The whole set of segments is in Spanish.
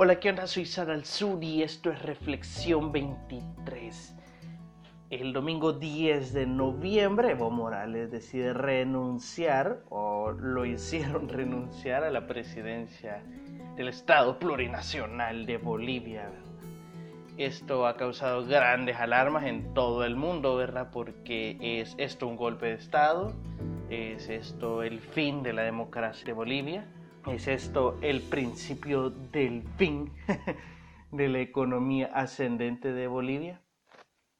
Hola, ¿qué onda? Soy Sara esto es Reflexión 23. El domingo 10 de noviembre, Evo Morales decide renunciar, o lo hicieron renunciar a la presidencia del Estado Plurinacional de Bolivia. Esto ha causado grandes alarmas en todo el mundo, ¿verdad? Porque es esto un golpe de Estado, es esto el fin de la democracia de Bolivia ¿Es esto el principio del fin de la economía ascendente de Bolivia?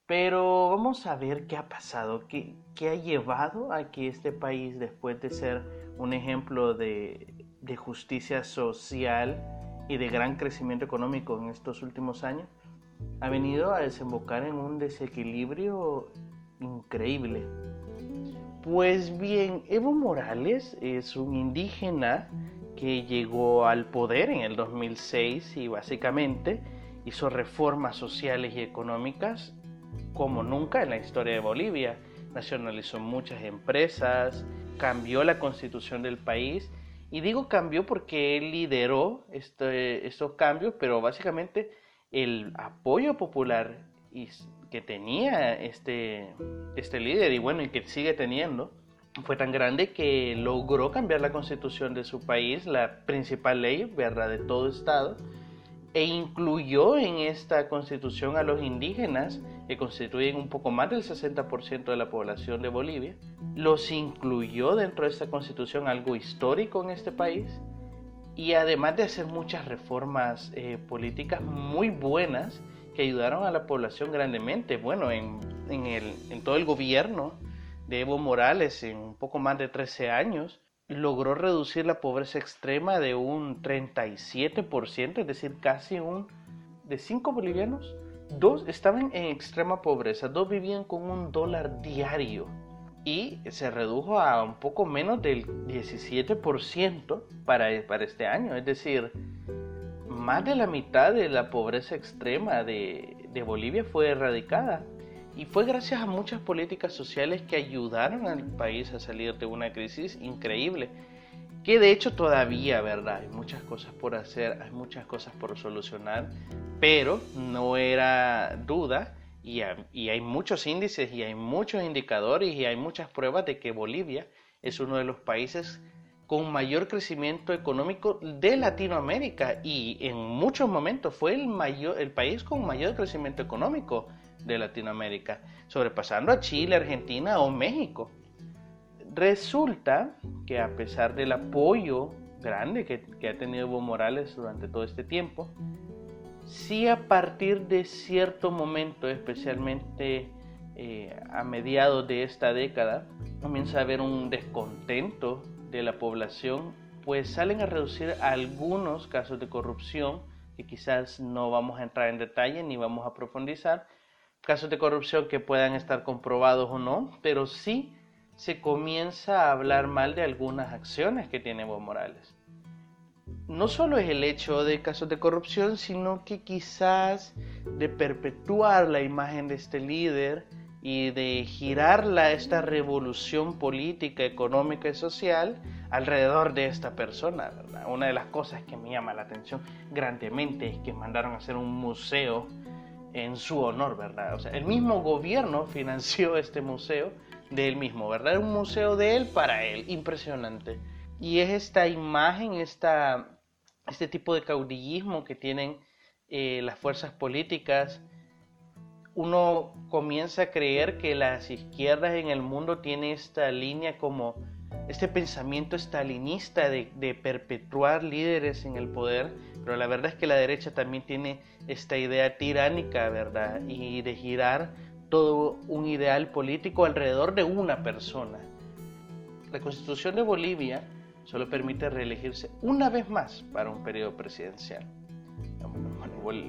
Pero vamos a ver qué ha pasado, qué, qué ha llevado a que este país, después de ser un ejemplo de, de justicia social y de gran crecimiento económico en estos últimos años, ha venido a desembocar en un desequilibrio increíble. Pues bien, Evo Morales es un indígena que llegó al poder en el 2006 y básicamente hizo reformas sociales y económicas como nunca en la historia de Bolivia. Nacionalizó muchas empresas, cambió la constitución del país y digo cambió porque él lideró este, estos cambios, pero básicamente el apoyo popular que tenía este, este líder y bueno, y que sigue teniendo, fue tan grande que logró cambiar la constitución de su país, la principal ley, ¿verdad?, de todo estado, e incluyó en esta constitución a los indígenas, que constituyen un poco más del 60% de la población de Bolivia, los incluyó dentro de esta constitución, algo histórico en este país, y además de hacer muchas reformas eh, políticas muy buenas que ayudaron a la población grandemente, bueno, en, todo el gobierno, de Evo Morales en un poco más de 13 años, logró reducir la pobreza extrema de un 37%, es decir, casi un de 5 bolivianos, dos estaban en extrema pobreza, dos vivían con un dólar diario y se redujo a un poco menos del 17% para, para este año, es decir, más de la mitad de la pobreza extrema de, de Bolivia fue erradicada. Y fue gracias a muchas políticas sociales que ayudaron al país a salir de una crisis increíble. Que de hecho todavía, ¿verdad? Hay muchas cosas por hacer, hay muchas cosas por solucionar, pero no era duda y, hay muchos índices y hay muchos indicadores y hay muchas pruebas de que Bolivia es uno de los países con mayor crecimiento económico de Latinoamérica y en muchos momentos fue el, mayor, el país con mayor crecimiento económico de Latinoamérica, sobrepasando a Chile, Argentina o México. Resulta que a pesar del apoyo grande que, ha tenido Evo Morales durante todo este tiempo, sí a partir de cierto momento, especialmente eh, a mediados de esta década, comienza a haber un descontento de la población, pues salen a reducir algunos casos de corrupción que quizás no vamos a entrar en detalle ni vamos a profundizar, casos de corrupción que puedan estar comprobados o no, pero sí se comienza a hablar mal de algunas acciones que tiene Evo Morales. No solo es el hecho de casos de corrupción, sino que quizás de perpetuar la imagen de este líder y de girar esta revolución política, económica y social alrededor de esta persona. Una de las cosas que me llama la atención grandemente es que mandaron a hacer un museo en su honor, ¿verdad? O sea, el mismo gobierno financió este museo de él mismo, ¿verdad? Un museo de él para él, impresionante. Y es esta imagen, esta, este tipo de caudillismo que tienen eh, las fuerzas políticas. Uno comienza a creer que las izquierdas en el mundo tienen esta línea como este pensamiento estalinista de, perpetuar líderes en el poder pero la verdad es que la derecha también tiene esta idea tiránica, ¿verdad? Y de girar todo un ideal político alrededor de una persona. La constitución de Bolivia solo permite reelegirse una vez más para un periodo presidencial.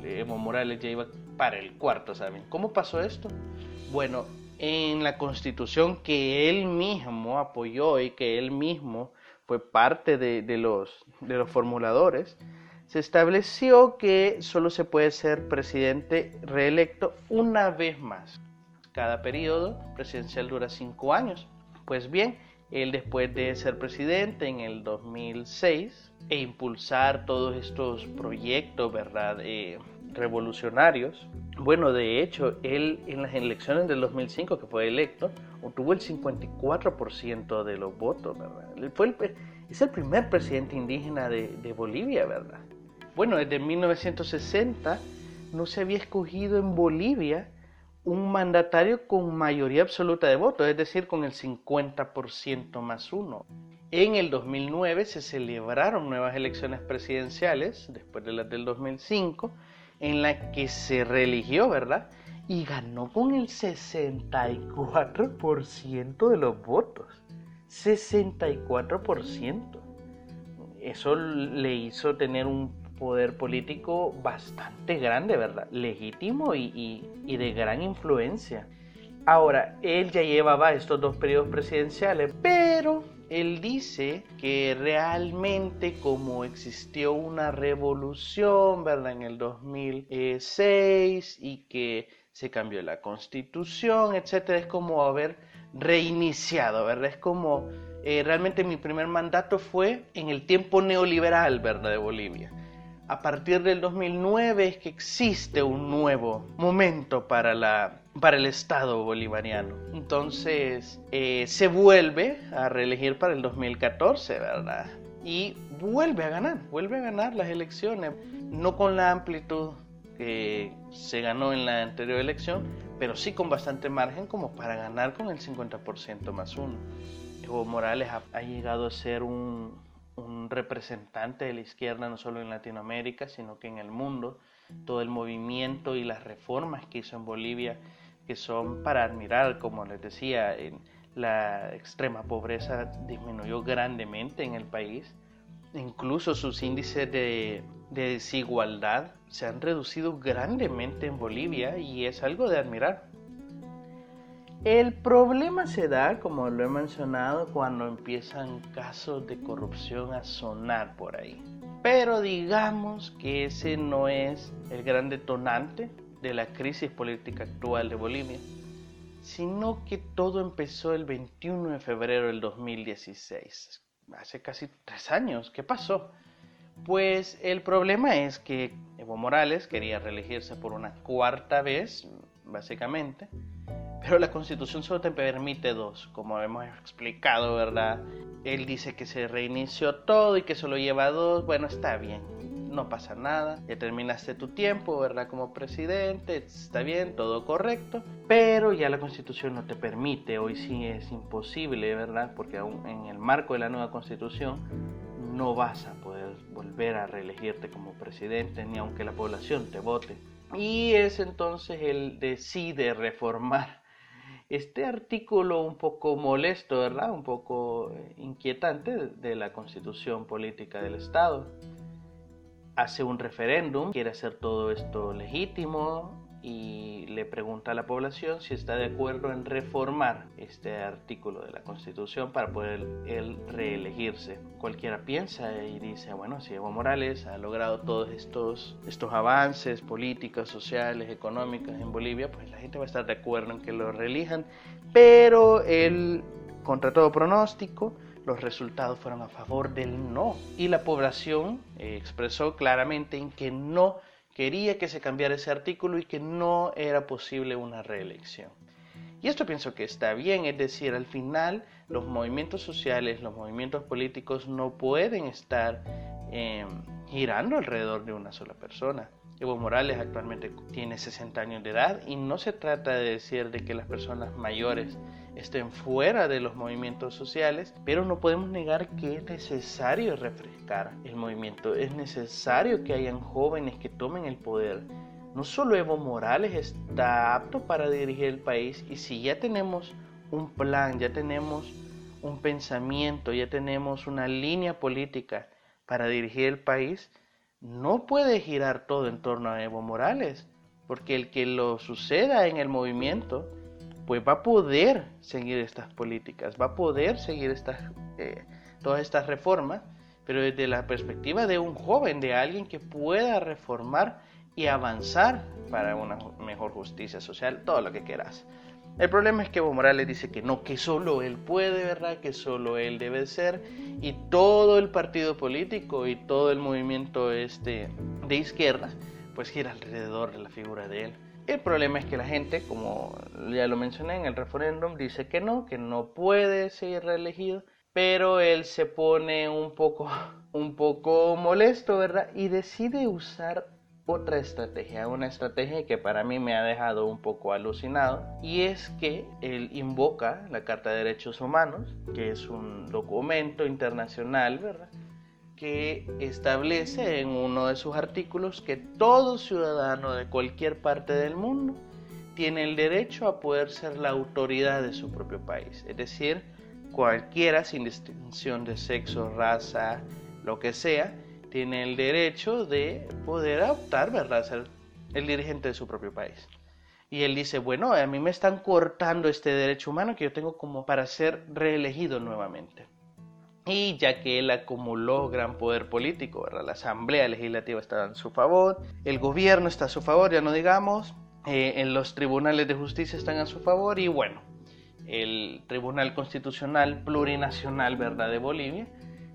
Evo Morales ya iba para el cuarto, ¿saben? ¿Cómo pasó esto? Bueno, en la constitución que él mismo apoyó y que él mismo fue parte de, los, de los formuladores, se estableció que solo se puede ser presidente reelecto una vez más. Cada periodo presidencial dura cinco años. Pues bien, él después de ser presidente en el 2006 e impulsar todos estos proyectos, ¿verdad? Eh, revolucionarios. Bueno, de hecho, él en las elecciones del 2005 que fue electo, obtuvo el 54% de los votos, ¿verdad? Fue es el primer presidente indígena de, de Bolivia, ¿verdad? Bueno, desde 1960 no se había escogido en Bolivia un mandatario con mayoría absoluta de votos, es decir, con el 50% más uno. En el 2009 se celebraron nuevas elecciones presidenciales, después de las del 2005, en las que se reeligió, ¿verdad? Y ganó con el 64% de los votos. 64%. Eso le hizo tener un poder político bastante grande, ¿verdad? Legítimo y, de gran influencia. Ahora, él ya llevaba estos dos periodos presidenciales, pero él dice que realmente como existió una revolución, ¿verdad? En el 2006 y que se cambió la constitución, etcétera, es como haber reiniciado, ¿verdad? Es como eh, realmente mi primer mandato fue en el tiempo neoliberal, ¿verdad? De Bolivia a partir del 2009 es que existe un nuevo momento para, la, para el Estado bolivariano. Entonces eh, se vuelve a reelegir para el 2014, ¿verdad? Y vuelve a ganar, vuelve a ganar las elecciones, no con la amplitud que se ganó en la anterior elección, pero sí con bastante margen como para ganar con el 50% más uno. Evo Morales ha llegado a ser un, un representante de la izquierda no solo en Latinoamérica, sino que en el mundo. Todo el movimiento y las reformas que hizo en Bolivia, que son para admirar, como les decía, en la extrema pobreza disminuyó grandemente en el país. Incluso sus índices de, de desigualdad se han reducido grandemente en Bolivia y es algo de admirar. El problema se da, como lo he mencionado, cuando empiezan casos de corrupción a sonar por ahí. Pero digamos que ese no es el gran detonante de la crisis política actual de Bolivia, sino que todo empezó el 21 de febrero del 2016, hace casi tres años. ¿Qué pasó? Pues el problema es que Evo Morales quería reelegirse por una cuarta vez, básicamente, pero la constitución solo te permite dos, como hemos explicado, ¿verdad? Él dice que se reinició todo y que solo lleva dos. Bueno, está bien, no pasa nada. Ya terminaste tu tiempo, ¿verdad? Como presidente, está bien, todo correcto. Pero ya la constitución no te permite, hoy sí es imposible, ¿verdad? Porque aún en el marco de la nueva constitución no vas a poder volver a reelegirte como presidente, ni aunque la población te vote. Y es entonces él decide reformar este artículo un poco molesto, ¿verdad? Un poco eh, inquietante de la constitución política del Estado. Hace un referéndum, quiere hacer todo esto legítimo, y le pregunta a la población si está de acuerdo en reformar este artículo de la Constitución para poder él reelegirse. Cualquiera piensa y dice, bueno, si Evo Morales ha logrado todos estos, estos avances políticos, sociales, económicos en Bolivia, pues la gente va a estar de acuerdo en que lo reelijan, pero él, contra todo pronóstico, los resultados fueron a favor del no y la población eh, expresó claramente en que no quería que se cambiara ese artículo y que no era posible una reelección. Y esto pienso que está bien, es decir, al final los movimientos sociales, los movimientos políticos no pueden estar eh, girando alrededor de una sola persona. Evo Morales actualmente tiene 60 años de edad y no se trata de decir de que las personas mayores estén fuera de los movimientos sociales, pero no podemos negar que es necesario refrescar el movimiento, es necesario que hayan jóvenes que tomen el poder. No solo Evo Morales está apto para dirigir el país y si ya tenemos un plan, ya tenemos un pensamiento, ya tenemos una línea política para dirigir el país, no puede girar todo en torno a Evo Morales, porque el que lo suceda en el movimiento, pues va a poder seguir estas políticas, va a poder seguir estas, eh, todas estas reformas, pero desde la perspectiva de un joven, de alguien que pueda reformar y avanzar para una mejor justicia social, todo lo que quieras. El problema es que Evo Morales dice que no, que solo él puede, ¿verdad? Que solo él debe ser. Y todo el partido político y todo el movimiento este de izquierda, pues gira alrededor de la figura de él. El problema es que la gente, como ya lo mencioné en el referéndum, dice que no, que no puede ser reelegido, pero él se pone un poco, un poco molesto, ¿verdad? Y decide usar otra estrategia, una estrategia que para mí me ha dejado un poco alucinado, y es que él invoca la Carta de Derechos Humanos, que es un documento internacional, ¿verdad? Que establece en uno de sus artículos que todo ciudadano de cualquier parte del mundo tiene el derecho a poder ser la autoridad de su propio país, es decir, cualquiera sin distinción de sexo, raza, lo que sea, tiene el derecho de poder optar, ¿verdad?, ser el dirigente de su propio país. Y él dice, bueno, a mí me están cortando este derecho humano que yo tengo como para ser reelegido nuevamente. Y ya que él acumuló gran poder político, ¿verdad? la Asamblea Legislativa está en su favor, el gobierno está a su favor, ya no digamos, eh, en los tribunales de justicia están a su favor y bueno, el Tribunal Constitucional Plurinacional ¿verdad? de Bolivia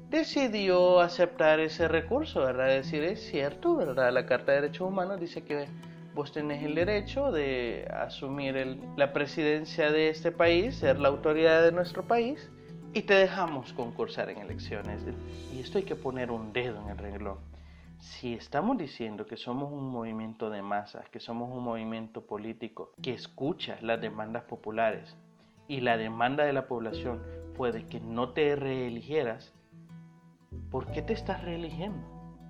decidió aceptar ese recurso, ¿verdad? Decir, es cierto, ¿verdad? La Carta de Derechos Humanos dice que vos tenés el derecho de asumir la presidencia de este país, ser la autoridad de nuestro país, y te dejamos concursar en elecciones. Y esto hay que poner un dedo en el renglón. Si estamos diciendo que somos un movimiento de masas, que somos un movimiento político que escucha las demandas populares y la demanda de la población puede que no te reeligieras, ¿por qué te estás reeligiendo?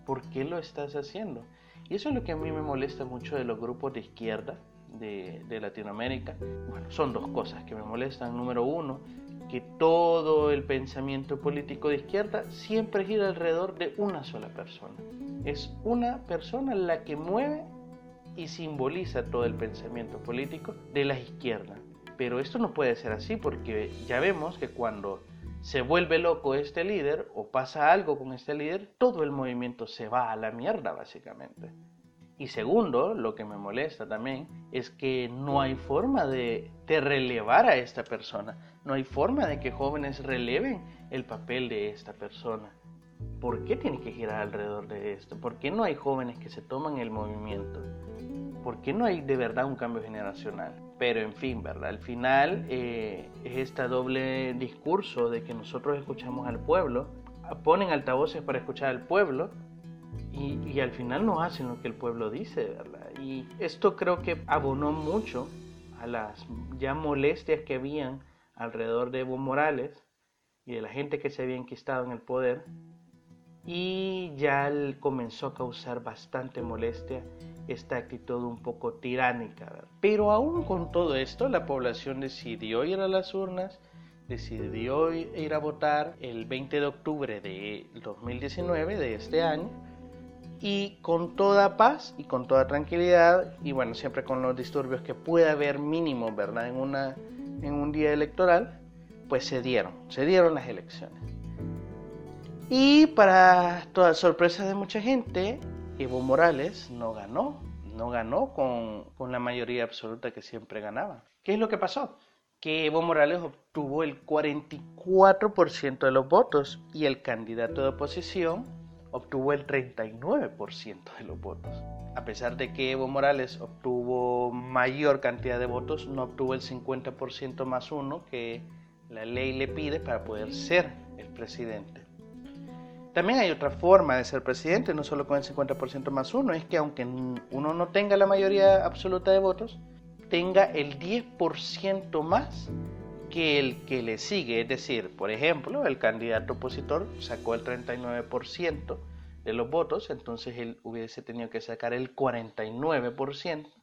¿Por qué lo estás haciendo? Y eso es lo que a mí me molesta mucho de los grupos de izquierda de, Latinoamérica. Bueno, son dos cosas que me molestan. Número uno, que todo el pensamiento político de izquierda siempre gira alrededor de una sola persona. Es una persona la que mueve y simboliza todo el pensamiento político de la izquierda. Pero esto no puede ser así porque ya vemos que cuando se vuelve loco este líder o pasa algo con este líder, todo el movimiento se va a la mierda básicamente. Y segundo, lo que me molesta también es que no hay forma de, relevar a esta persona, no hay forma de que jóvenes releven el papel de esta persona. ¿Por qué tiene que girar alrededor de esto? ¿Por qué no hay jóvenes que se toman el movimiento? ¿Por qué no hay de verdad un cambio generacional? Pero en fin, ¿verdad? Al final eh, es este doble discurso de que nosotros escuchamos al pueblo, ponen altavoces para escuchar al pueblo y, al final no hacen lo que el pueblo dice, ¿verdad? Y esto creo que abonó mucho a las ya molestias que habían alrededor de Evo Morales y de la gente que se había enquistado en el poder y ya comenzó a causar bastante molestia esta actitud un poco tiránica. Pero aún con todo esto, la población decidió ir a las urnas, decidió ir a votar el 20 de octubre de 2019, de este año, y con toda paz y con toda tranquilidad, y bueno, siempre con los disturbios que puede haber mínimo, ¿verdad? En, una, en un día electoral, pues se dieron, se dieron las elecciones. Y para toda sorpresa de mucha gente, Evo Morales no ganó, no ganó con, con, la mayoría absoluta que siempre ganaba. ¿Qué es lo que pasó? Que Evo Morales obtuvo el 44% de los votos y el candidato de oposición obtuvo el 39% de los votos. A pesar de que Evo Morales obtuvo mayor cantidad de votos, no obtuvo el 50% más uno que la ley le pide para poder ser el presidente. También hay otra forma de ser presidente, no solo con el 50% más uno, es que aunque uno no tenga la mayoría absoluta de votos, tenga el 10% más que el que le sigue. Es decir, por ejemplo, el candidato opositor sacó el 39% de los votos, entonces él hubiese tenido que sacar el 49%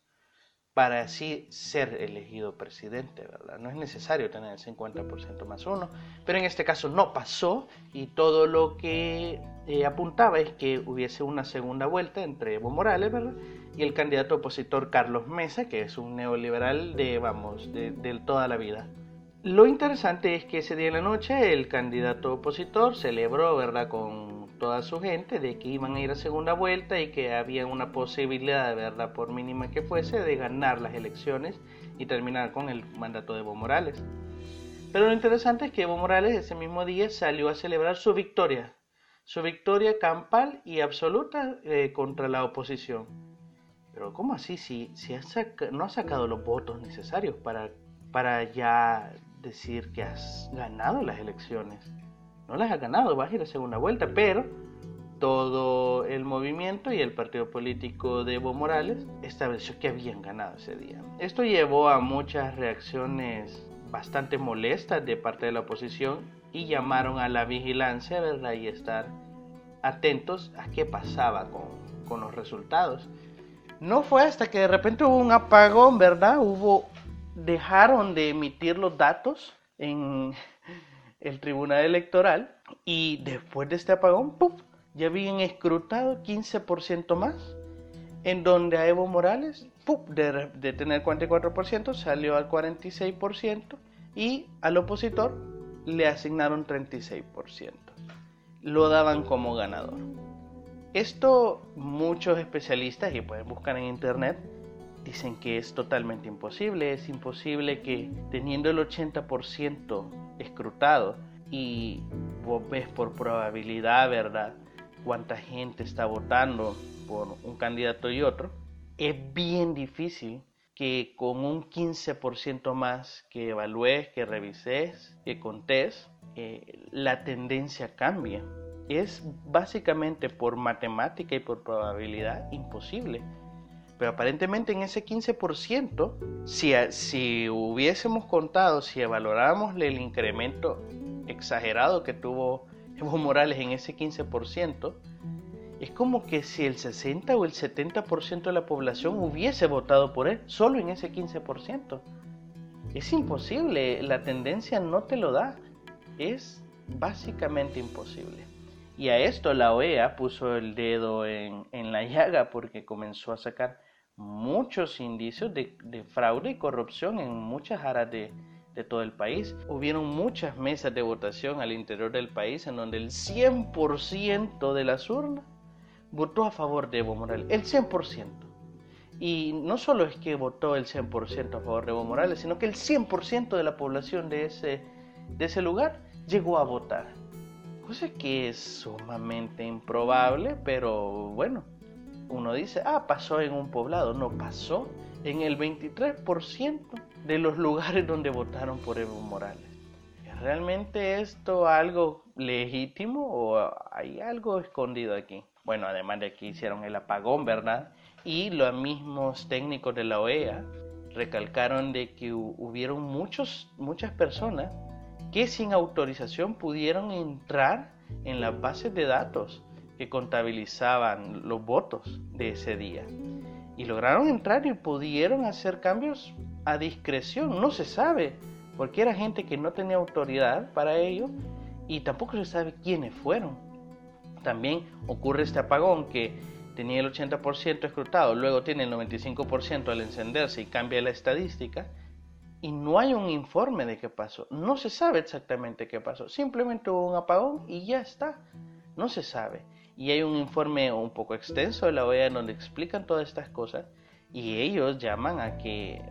para así ser elegido presidente, ¿verdad? No es necesario tener el 50% más uno, pero en este caso no pasó y todo lo que eh, apuntaba es que hubiese una segunda vuelta entre Evo Morales, ¿verdad? Y el candidato opositor Carlos Mesa, que es un neoliberal de, vamos, de, de toda la vida. Lo interesante es que ese día en la noche el candidato opositor celebró, ¿verdad?, con toda su gente de que iban a ir a segunda vuelta y que había una posibilidad, verdad, por mínima que fuese, de ganar las elecciones y terminar con el mandato de Evo Morales. Pero lo interesante es que Evo Morales ese mismo día salió a celebrar su victoria, su victoria campal y absoluta eh, contra la oposición. Pero ¿cómo así? Si, si no ha sacado los votos necesarios para, para ya decir que has ganado las elecciones. No las has ganado, vas a ir a segunda vuelta, pero todo el movimiento y el partido político de Evo Morales estableció que habían ganado ese día. Esto llevó a muchas reacciones bastante molestas de parte de la oposición y llamaron a la vigilancia, ¿verdad? Y estar atentos a qué pasaba con, con los resultados. No fue hasta que de repente hubo un apagón, ¿verdad? Hubo dejaron de emitir los datos en el tribunal electoral y después de este apagón, ya habían escrutado 15% más, en donde a Evo Morales, de, de tener 44%, salió al 46% y al opositor le asignaron 36%. Lo daban como ganador. Esto muchos especialistas, y pueden buscar en internet, dicen que es totalmente imposible. Es imposible que teniendo el 80% escrutado y vos ves por probabilidad, ¿verdad? Cuánta gente está votando por un candidato y otro. Es bien difícil que con un 15% más que evalúes, que revises, que contés, eh, la tendencia cambie. Es básicamente por matemática y por probabilidad imposible. Pero aparentemente en ese 15%, si, si hubiésemos contado, si valoráramos el incremento exagerado que tuvo Evo Morales en ese 15%, es como que si el 60 o el 70% de la población hubiese votado por él, solo en ese 15%. Es imposible, la tendencia no te lo da. Es básicamente imposible. Y a esto la OEA puso el dedo en, en la llaga porque comenzó a sacar muchos indicios de, fraude y corrupción en muchas áreas de, todo el país. Hubieron muchas mesas de votación al interior del país en donde el 100% de las urnas votó a favor de Evo Morales, el 100%. Y no solo es que votó el 100% a favor de Evo Morales, sino que el 100% de la población de ese, de ese lugar llegó a votar. Cosa que es sumamente improbable, pero bueno, uno dice, ah, pasó en un poblado. No, pasó en el 23% de los lugares donde votaron por Evo Morales. ¿Es realmente esto algo legítimo o hay algo escondido aquí? Bueno, además de que hicieron el apagón, ¿verdad? Y los mismos técnicos de la OEA recalcaron de que hubieron muchos, muchas personas que sin autorización pudieron entrar en las bases de datos que contabilizaban los votos de ese día. Y lograron entrar y pudieron hacer cambios a discreción. No se sabe, porque era gente que no tenía autoridad para ello y tampoco se sabe quiénes fueron. También ocurre este apagón que tenía el 80% escrutado, luego tiene el 95% al encenderse y cambia la estadística y no hay un informe de qué pasó. No se sabe exactamente qué pasó. Simplemente hubo un apagón y ya está. No se sabe. Y hay un informe un poco extenso de la OEA donde explican todas estas cosas y ellos llaman a que,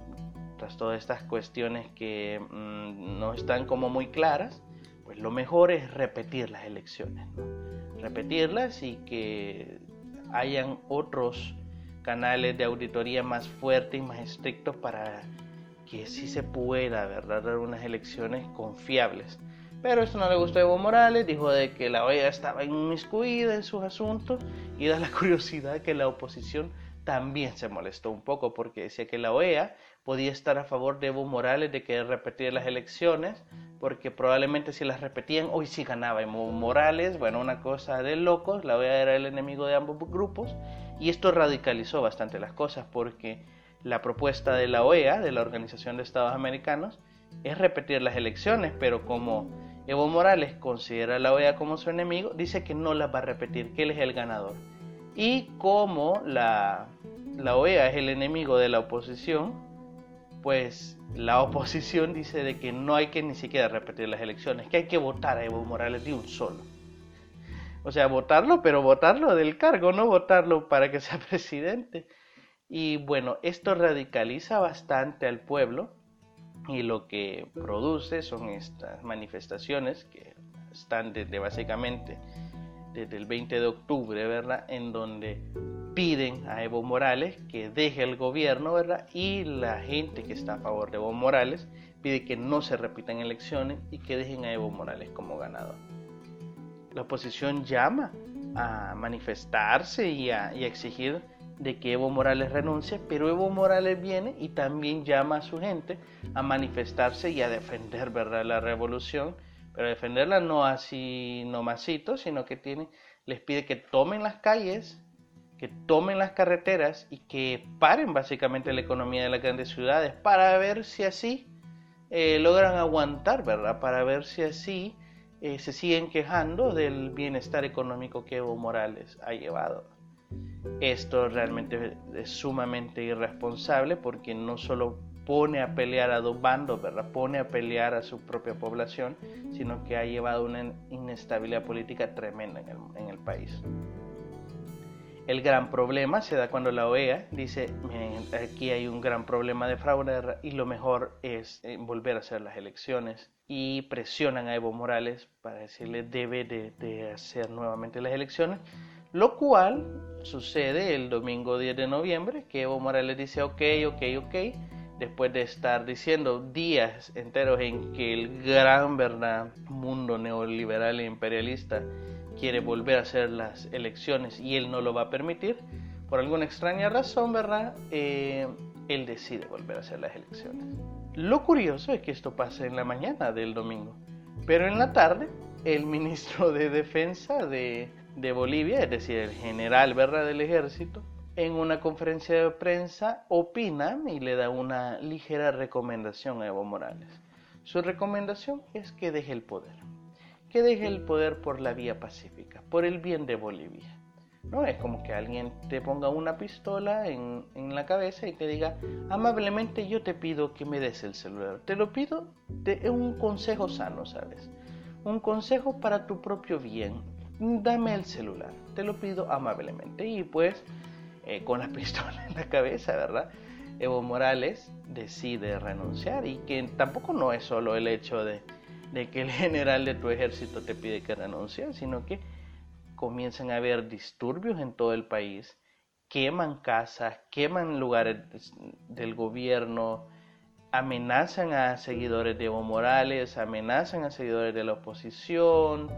tras todas estas cuestiones que mm, no están como muy claras, pues lo mejor es repetir las elecciones, repetirlas y que hayan otros canales de auditoría más fuertes y más estrictos para que sí se pueda ¿verdad? dar unas elecciones confiables. Pero esto no le gustó a Evo Morales, dijo de que la OEA estaba inmiscuida en sus asuntos y da la curiosidad que la oposición también se molestó un poco porque decía que la OEA podía estar a favor de Evo Morales de que repetir las elecciones porque probablemente si las repetían hoy sí ganaba Evo Morales, bueno, una cosa de locos, la OEA era el enemigo de ambos grupos y esto radicalizó bastante las cosas porque la propuesta de la OEA, de la Organización de Estados Americanos, es repetir las elecciones, pero como Evo Morales considera a la OEA como su enemigo, dice que no las va a repetir, que él es el ganador. Y como la, la OEA es el enemigo de la oposición, pues la oposición dice de que no hay que ni siquiera repetir las elecciones, que hay que votar a Evo Morales de un solo. O sea, votarlo, pero votarlo del cargo, no votarlo para que sea presidente. Y bueno, esto radicaliza bastante al pueblo y lo que produce son estas manifestaciones que están desde básicamente desde el 20 de octubre, ¿verdad? En donde piden a Evo Morales que deje el gobierno, ¿verdad? Y la gente que está a favor de Evo Morales pide que no se repitan elecciones y que dejen a Evo Morales como ganador. La oposición llama a manifestarse y a, y a exigir de que Evo Morales renuncie, pero Evo Morales viene y también llama a su gente a manifestarse y a defender la revolución, pero defenderla no así nomasito, sino que les pide que tomen las calles, que tomen las carreteras y que paren básicamente la economía de las grandes ciudades para ver si así eh, logran aguantar. Para ver si así eh, se siguen quejando del bienestar económico que Evo Morales ha llevado. Esto realmente es sumamente irresponsable porque no solo pone a pelear a dos bandos, ¿verdad? pone a pelear a su propia población, sino que ha llevado una inestabilidad política tremenda en el, en el país. El gran problema se da cuando la OEA dice, aquí hay un gran problema de fraude y lo mejor es eh, volver a hacer las elecciones y presionan a Evo Morales para decirle debe de, de hacer nuevamente las elecciones lo cual sucede el domingo 10 de noviembre, que Evo Morales dice ok, ok, ok, después de estar diciendo días enteros en que el gran verdad mundo neoliberal e imperialista quiere volver a hacer las elecciones y él no lo va a permitir, por alguna extraña razón, ¿verdad? Eh, él decide volver a hacer las elecciones. Lo curioso es que esto pasa en la mañana del domingo, pero en la tarde el ministro de Defensa de, de Bolivia, es decir, el general ¿verdad? del ejército, en una conferencia de prensa opina y le da una ligera recomendación a Evo Morales. Su recomendación es que deje el poder, que deje el poder por la vía pacífica, por el bien de Bolivia. No es como que alguien te ponga una pistola en, en, la cabeza y te diga, amablemente yo te pido que me des el celular. Te lo pido, es un consejo sano, ¿sabes? Un consejo para tu propio bien dame el celular, te lo pido amablemente. Y pues, eh, con la pistola en la cabeza, ¿verdad? Evo Morales decide renunciar y que tampoco no es solo el hecho de, de que el general de tu ejército te pide que renuncies, sino que comienzan a haber disturbios en todo el país, queman casas, queman lugares del gobierno, amenazan a seguidores de Evo Morales, amenazan a seguidores de la oposición,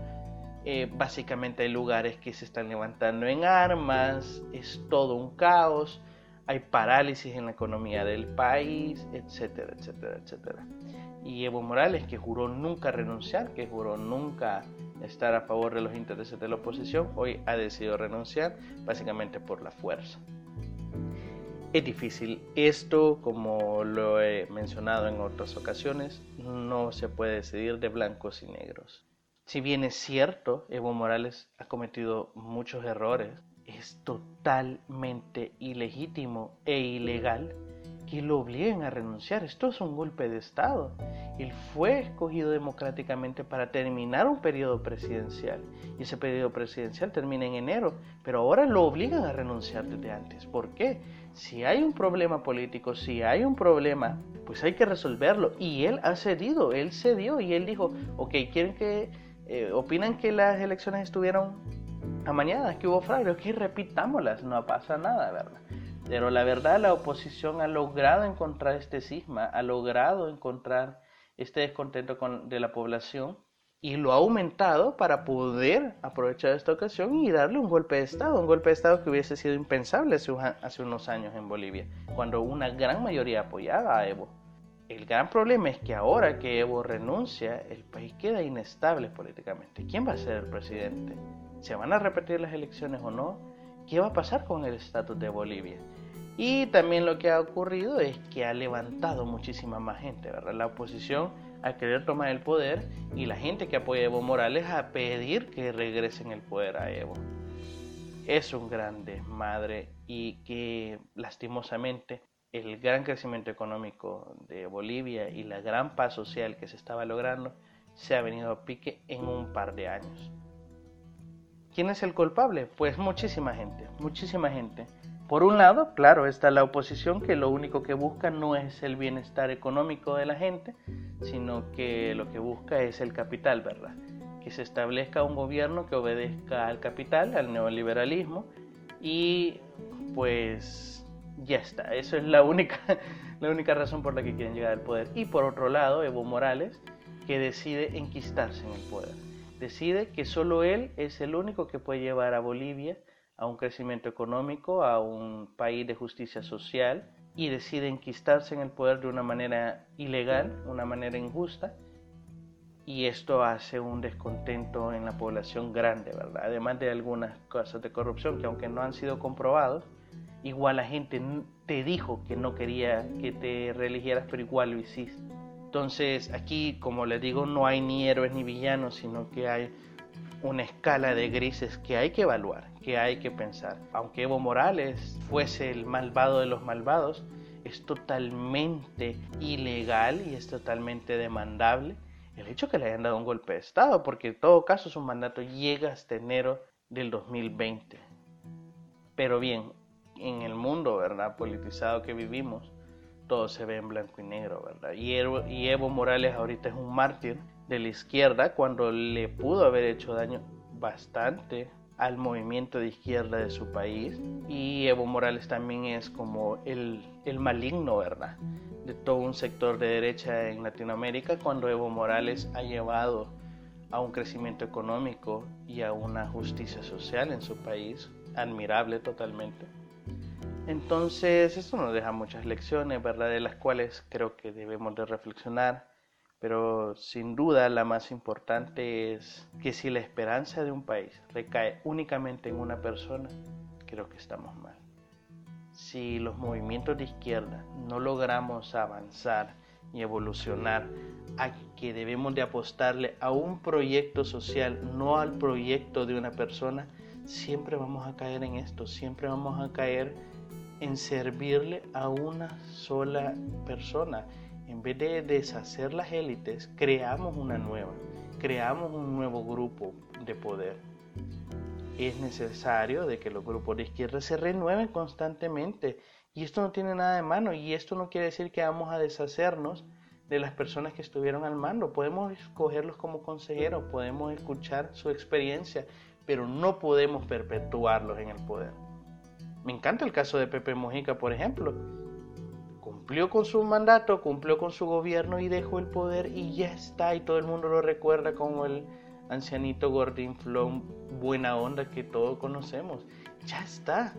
eh, básicamente hay lugares que se están levantando en armas, es todo un caos, hay parálisis en la economía del país, etcétera, etcétera, etcétera. Y Evo Morales, que juró nunca renunciar, que juró nunca estar a favor de los intereses de la oposición, hoy ha decidido renunciar básicamente por la fuerza. Es difícil. Esto, como lo he mencionado en otras ocasiones, no se puede decidir de blancos y negros. Si bien es cierto, Evo Morales ha cometido muchos errores, es totalmente ilegítimo e ilegal que lo obliguen a renunciar. Esto es un golpe de Estado. Él fue escogido democráticamente para terminar un periodo presidencial. Y ese periodo presidencial termina en enero. Pero ahora lo obligan a renunciar desde antes. ¿Por qué? Si hay un problema político, si hay un problema, pues hay que resolverlo. Y él ha cedido, él cedió y él dijo, ok, quieren que eh, opinan que las elecciones estuvieron amañadas, que hubo fraude, que repitámoslas, no pasa nada, ¿verdad? Pero la verdad, la oposición ha logrado encontrar este cisma, ha logrado encontrar este descontento con, de la población y lo ha aumentado para poder aprovechar esta ocasión y darle un golpe de Estado, un golpe de Estado que hubiese sido impensable hace unos años en Bolivia, cuando una gran mayoría apoyaba a Evo. El gran problema es que ahora que Evo renuncia, el país queda inestable políticamente. ¿Quién va a ser el presidente? ¿Se van a repetir las elecciones o no? ¿Qué va a pasar con el estatus de Bolivia? Y también lo que ha ocurrido es que ha levantado muchísima más gente, ¿verdad? La oposición a querer tomar el poder y la gente que apoya a Evo Morales a pedir que regresen el poder a Evo. Es un gran desmadre y que lastimosamente el gran crecimiento económico de Bolivia y la gran paz social que se estaba logrando se ha venido a pique en un par de años. ¿Quién es el culpable? Pues muchísima gente, muchísima gente. Por un lado, claro, está la oposición que lo único que busca no es el bienestar económico de la gente, sino que lo que busca es el capital, ¿verdad? Que se establezca un gobierno que obedezca al capital, al neoliberalismo y pues ya está. Eso es la única, la única razón por la que quieren llegar al poder. Y por otro lado, Evo Morales, que decide enquistarse en el poder. Decide que solo él es el único que puede llevar a Bolivia a un crecimiento económico, a un país de justicia social y decide enquistarse en el poder de una manera ilegal, una manera injusta y esto hace un descontento en la población grande, ¿verdad? Además de algunas cosas de corrupción que aunque no han sido comprobados, igual la gente te dijo que no quería que te reeligieras, pero igual lo hiciste. Entonces aquí, como les digo, no hay ni héroes ni villanos, sino que hay una escala de grises que hay que evaluar, que hay que pensar. Aunque Evo Morales fuese el malvado de los malvados, es totalmente ilegal y es totalmente demandable el hecho que le hayan dado un golpe de Estado, porque en todo caso su mandato llega hasta enero del 2020. Pero bien, en el mundo, ¿verdad? Politizado que vivimos, todo se ve en blanco y negro, ¿verdad? Y Evo, Morales ahorita es un mártir de la izquierda cuando le pudo haber hecho daño bastante al movimiento de izquierda de su país y Evo Morales también es como el, el maligno, ¿verdad? De todo un sector de derecha en Latinoamérica cuando Evo Morales ha llevado a un crecimiento económico y a una justicia social en su país, admirable totalmente. Entonces, esto nos deja muchas lecciones, ¿verdad? De las cuales creo que debemos de reflexionar pero sin duda la más importante es que si la esperanza de un país recae únicamente en una persona, creo que estamos mal. Si los movimientos de izquierda no logramos avanzar y evolucionar a que debemos de apostarle a un proyecto social, no al proyecto de una persona, siempre vamos a caer en esto, siempre vamos a caer en servirle a una sola persona en vez de deshacer las élites, creamos una nueva, creamos un nuevo grupo de poder. Es necesario de que los grupos de izquierda se renueven constantemente y esto no tiene nada de mano y esto no quiere decir que vamos a deshacernos de las personas que estuvieron al mando. Podemos escogerlos como consejeros, podemos escuchar su experiencia, pero no podemos perpetuarlos en el poder. Me encanta el caso de Pepe Mojica, por ejemplo cumplió con su mandato, cumplió con su gobierno y dejó el poder y ya está. Y todo el mundo lo recuerda como el ancianito Gordon Flom buena onda que todos conocemos. Ya está.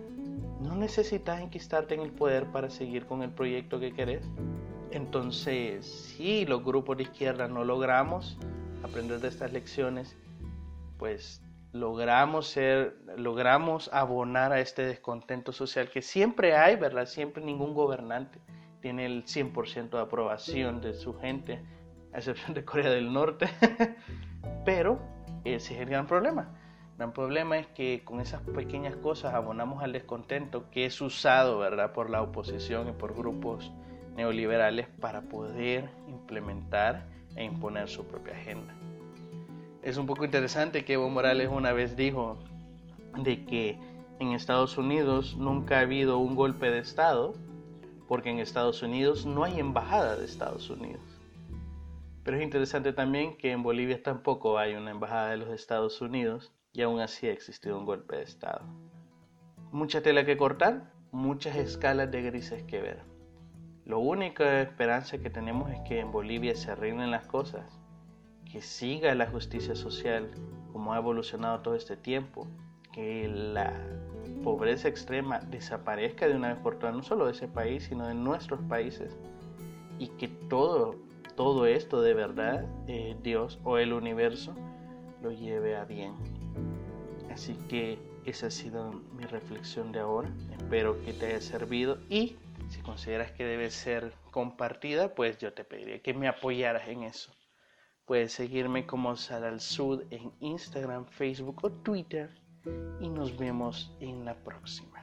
No necesitas enquistarte en el poder para seguir con el proyecto que querés. Entonces, si los grupos de izquierda no logramos aprender de estas lecciones, pues logramos ser, logramos abonar a este descontento social que siempre hay, ¿verdad? Siempre ningún gobernante tiene el 100% de aprobación de su gente, a excepción de Corea del Norte, pero ese es el gran problema. El gran problema es que con esas pequeñas cosas abonamos al descontento que es usado ¿verdad? por la oposición y por grupos neoliberales para poder implementar e imponer su propia agenda. Es un poco interesante que Evo Morales una vez dijo de que en Estados Unidos nunca ha habido un golpe de Estado porque en Estados Unidos no hay embajada de Estados Unidos. Pero es interesante también que en Bolivia tampoco hay una embajada de los Estados Unidos y aún así ha existido un golpe de Estado. Mucha tela que cortar, muchas escalas de grises que ver. Lo única esperanza que tenemos es que en Bolivia se arreglen las cosas, que siga la justicia social como ha evolucionado todo este tiempo, que la pobreza extrema desaparezca de una vez por todas, no solo de ese país, sino de nuestros países, y que todo, todo esto de verdad, eh, Dios o el universo, lo lleve a bien. Así que esa ha sido mi reflexión de ahora. Espero que te haya servido y si consideras que debe ser compartida, pues yo te pediría que me apoyaras en eso. Puedes seguirme como Sal al Sud en Instagram, Facebook o Twitter y nos vemos en la próxima.